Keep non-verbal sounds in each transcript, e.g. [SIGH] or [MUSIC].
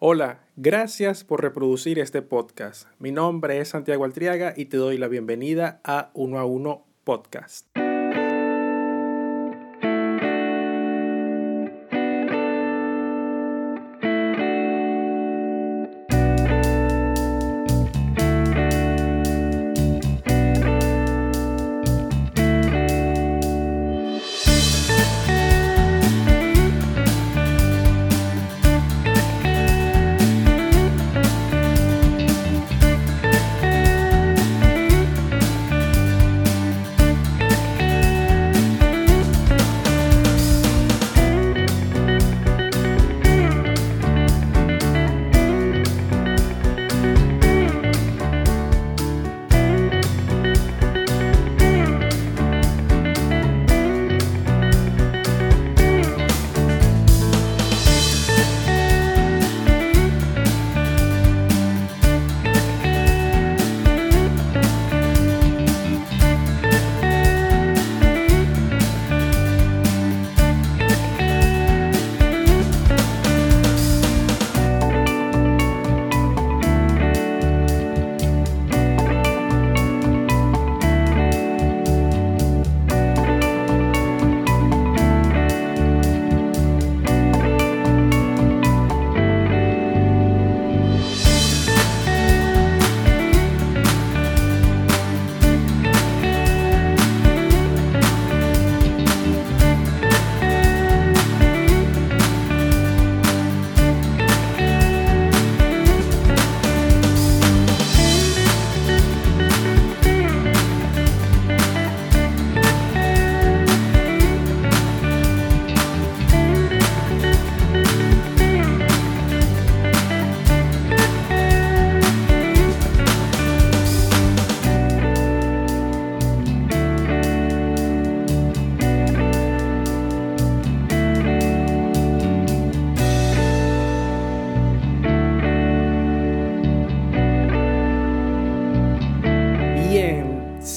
Hola, gracias por reproducir este podcast. Mi nombre es Santiago Altriaga y te doy la bienvenida a Uno a Uno Podcast.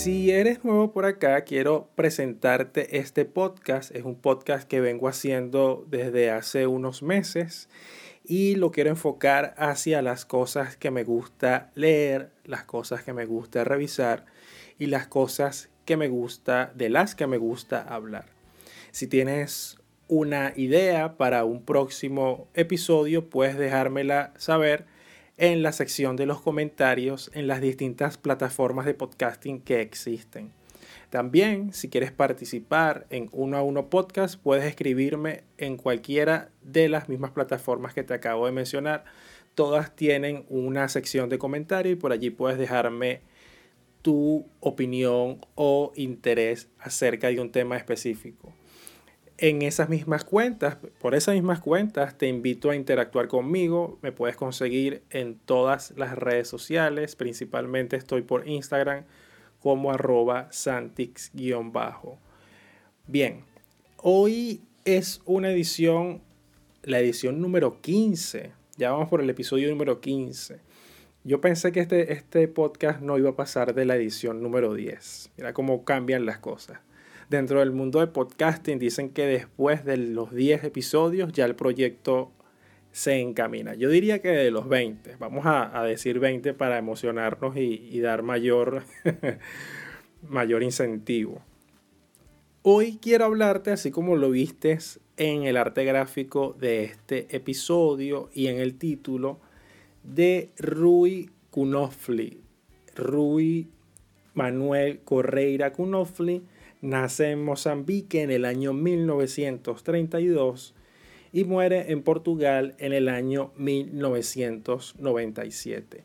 Eres nuevo por acá, quiero presentarte este podcast. Es un podcast que vengo haciendo desde hace unos meses y lo quiero enfocar hacia las cosas que me gusta leer, las cosas que me gusta revisar y las cosas que me gusta, de las que me gusta hablar. Si tienes una idea para un próximo episodio, puedes dejármela saber en la sección de los comentarios en las distintas plataformas de podcasting que existen. También, si quieres participar en uno a uno podcast, puedes escribirme en cualquiera de las mismas plataformas que te acabo de mencionar. Todas tienen una sección de comentarios y por allí puedes dejarme tu opinión o interés acerca de un tema específico en esas mismas cuentas, por esas mismas cuentas, te invito a interactuar conmigo. Me puedes conseguir en todas las redes sociales, principalmente estoy por Instagram como arroba santix-bajo. Bien, hoy es una edición, la edición número 15. Ya vamos por el episodio número 15. Yo pensé que este, este podcast no iba a pasar de la edición número 10. Mira cómo cambian las cosas dentro del mundo de podcasting dicen que después de los 10 episodios ya el proyecto se encamina. Yo diría que de los 20, vamos a, decir 20 para emocionarnos y, dar mayor, [LAUGHS] mayor incentivo. Hoy quiero hablarte, así como lo vistes en el arte gráfico de este episodio y en el título, de Rui Kunofli. Rui Manuel Correira Kunofli Nace en Mozambique en el año 1932 y muere en Portugal en el año 1997.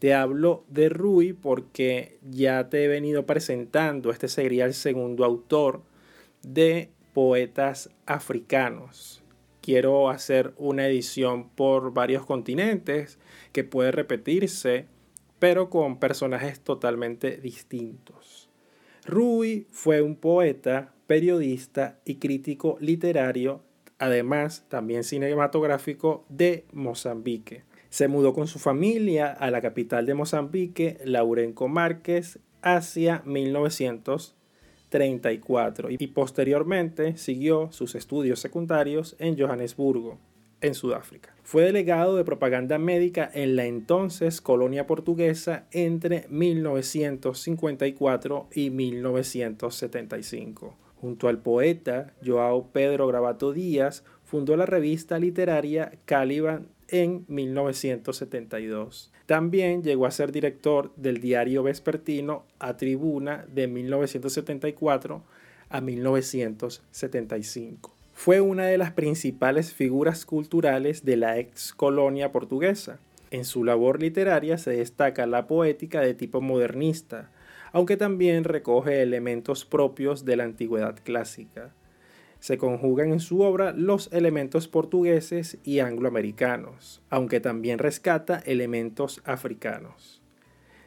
Te hablo de Rui porque ya te he venido presentando, este sería el segundo autor de poetas africanos. Quiero hacer una edición por varios continentes que puede repetirse, pero con personajes totalmente distintos. Rui fue un poeta, periodista y crítico literario, además también cinematográfico de Mozambique. Se mudó con su familia a la capital de Mozambique, Laurenco Márquez, hacia 1934 y posteriormente siguió sus estudios secundarios en Johannesburgo. En Sudáfrica. Fue delegado de propaganda médica en la entonces colonia portuguesa entre 1954 y 1975. Junto al poeta Joao Pedro Gravato Díaz, fundó la revista literaria Caliban en 1972. También llegó a ser director del diario vespertino A Tribuna de 1974 a 1975. Fue una de las principales figuras culturales de la ex colonia portuguesa. En su labor literaria se destaca la poética de tipo modernista, aunque también recoge elementos propios de la antigüedad clásica se conjugan en su obra los elementos portugueses y angloamericanos, aunque también rescata elementos africanos.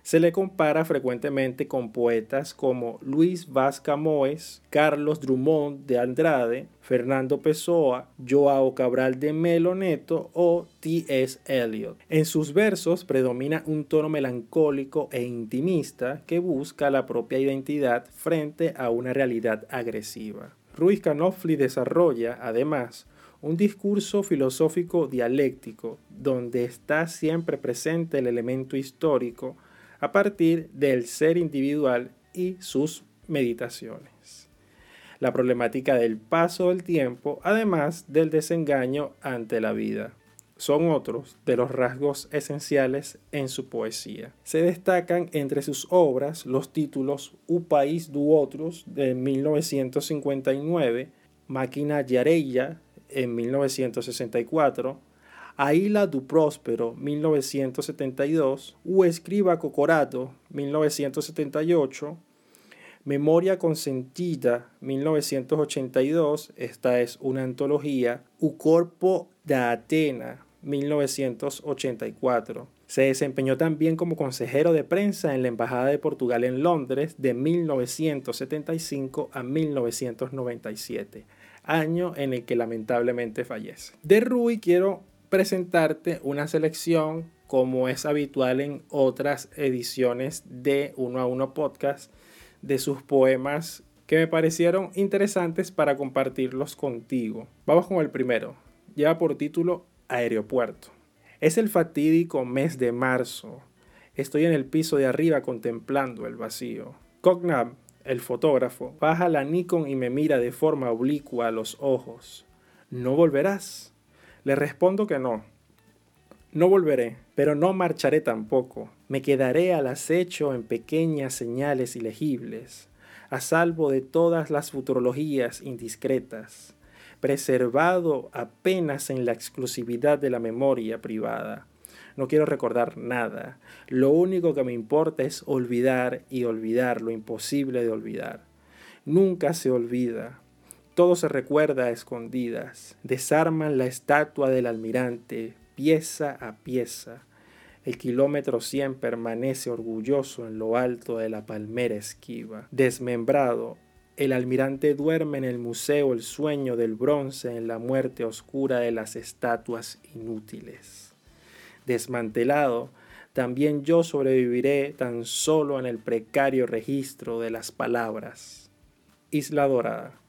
Se le compara frecuentemente con poetas como Luis Vaz Camoes, Carlos Drummond de Andrade, Fernando Pessoa, Joao Cabral de Melo Neto o T.S. Eliot. En sus versos predomina un tono melancólico e intimista que busca la propia identidad frente a una realidad agresiva. Ruiz Canofli desarrolla, además, un discurso filosófico dialéctico donde está siempre presente el elemento histórico a partir del ser individual y sus meditaciones. La problemática del paso del tiempo, además del desengaño ante la vida son otros de los rasgos esenciales en su poesía. Se destacan entre sus obras los títulos U País du Otros de 1959, Máquina Yareya en 1964, Aila du Próspero 1972, U Escriba Cocorato 1978, Memoria Consentida 1982, esta es una antología, U Corpo da Atena 1984. Se desempeñó también como consejero de prensa en la Embajada de Portugal en Londres de 1975 a 1997, año en el que lamentablemente fallece. De Rui quiero presentarte una selección como es habitual en otras ediciones de Uno a Uno Podcast de sus poemas que me parecieron interesantes para compartirlos contigo. Vamos con el primero. Lleva por título aeropuerto. Es el fatídico mes de marzo. Estoy en el piso de arriba contemplando el vacío. Cognam, el fotógrafo, baja la Nikon y me mira de forma oblicua a los ojos. ¿No volverás? Le respondo que no. No volveré, pero no marcharé tampoco. Me quedaré al acecho en pequeñas señales ilegibles, a salvo de todas las futurologías indiscretas preservado apenas en la exclusividad de la memoria privada. No quiero recordar nada. Lo único que me importa es olvidar y olvidar lo imposible de olvidar. Nunca se olvida. Todo se recuerda a escondidas. Desarman la estatua del almirante, pieza a pieza. El kilómetro 100 permanece orgulloso en lo alto de la palmera esquiva. Desmembrado, el almirante duerme en el museo el sueño del bronce en la muerte oscura de las estatuas inútiles. Desmantelado, también yo sobreviviré tan solo en el precario registro de las palabras. Isla Dorada.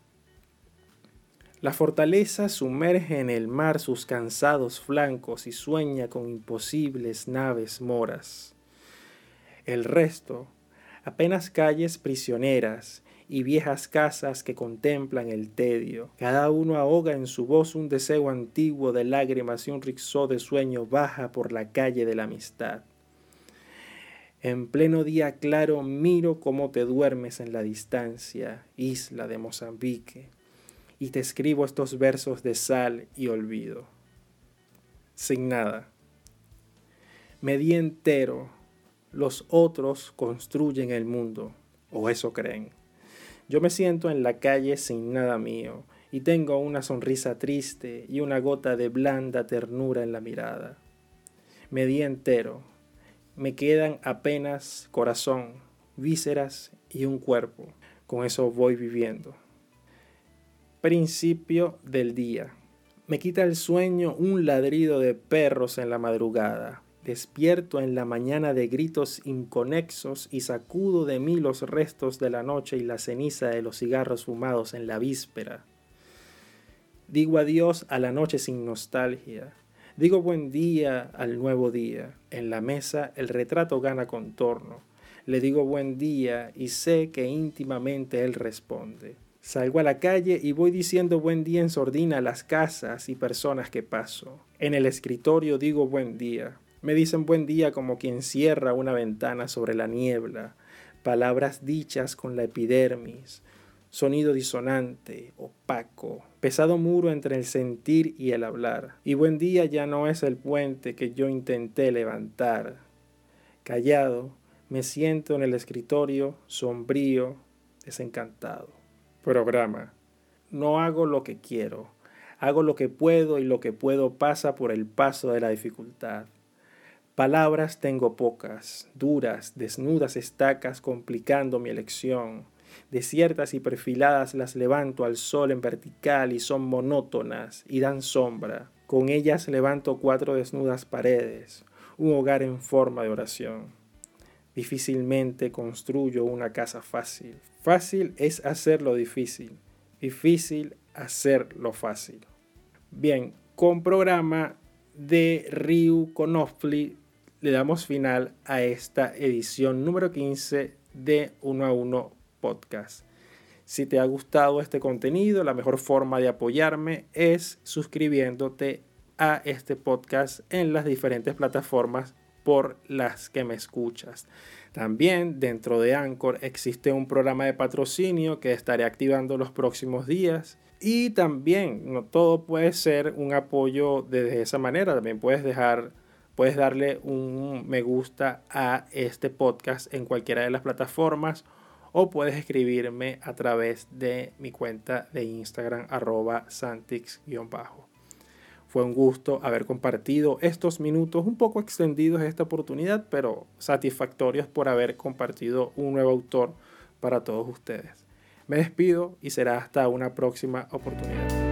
La fortaleza sumerge en el mar sus cansados flancos y sueña con imposibles naves moras. El resto, apenas calles prisioneras y viejas casas que contemplan el tedio. Cada uno ahoga en su voz un deseo antiguo de lágrimas y un rixó de sueño baja por la calle de la amistad. En pleno día claro miro cómo te duermes en la distancia, isla de Mozambique, y te escribo estos versos de sal y olvido. Sin nada. Me di entero, los otros construyen el mundo, o eso creen. Yo me siento en la calle sin nada mío y tengo una sonrisa triste y una gota de blanda ternura en la mirada. Me di entero. Me quedan apenas corazón, vísceras y un cuerpo. Con eso voy viviendo. Principio del día. Me quita el sueño un ladrido de perros en la madrugada despierto en la mañana de gritos inconexos y sacudo de mí los restos de la noche y la ceniza de los cigarros fumados en la víspera. Digo adiós a la noche sin nostalgia. Digo buen día al nuevo día. En la mesa el retrato gana contorno. Le digo buen día y sé que íntimamente él responde. Salgo a la calle y voy diciendo buen día en sordina a las casas y personas que paso. En el escritorio digo buen día. Me dicen buen día como quien cierra una ventana sobre la niebla, palabras dichas con la epidermis, sonido disonante, opaco, pesado muro entre el sentir y el hablar. Y buen día ya no es el puente que yo intenté levantar. Callado, me siento en el escritorio, sombrío, desencantado. Programa. No hago lo que quiero, hago lo que puedo y lo que puedo pasa por el paso de la dificultad. Palabras tengo pocas, duras, desnudas estacas complicando mi elección. Desiertas y perfiladas las levanto al sol en vertical y son monótonas y dan sombra. Con ellas levanto cuatro desnudas paredes, un hogar en forma de oración. Difícilmente construyo una casa fácil. Fácil es hacer lo difícil, difícil hacer lo fácil. Bien, con programa de Ryu Konofli le damos final a esta edición número 15 de 1 a 1 Podcast. Si te ha gustado este contenido, la mejor forma de apoyarme es suscribiéndote a este podcast en las diferentes plataformas por las que me escuchas. También dentro de Anchor existe un programa de patrocinio que estaré activando los próximos días. Y también no todo puede ser un apoyo desde esa manera. También puedes dejar Puedes darle un me gusta a este podcast en cualquiera de las plataformas o puedes escribirme a través de mi cuenta de Instagram arroba santix-bajo. Fue un gusto haber compartido estos minutos un poco extendidos esta oportunidad, pero satisfactorios por haber compartido un nuevo autor para todos ustedes. Me despido y será hasta una próxima oportunidad.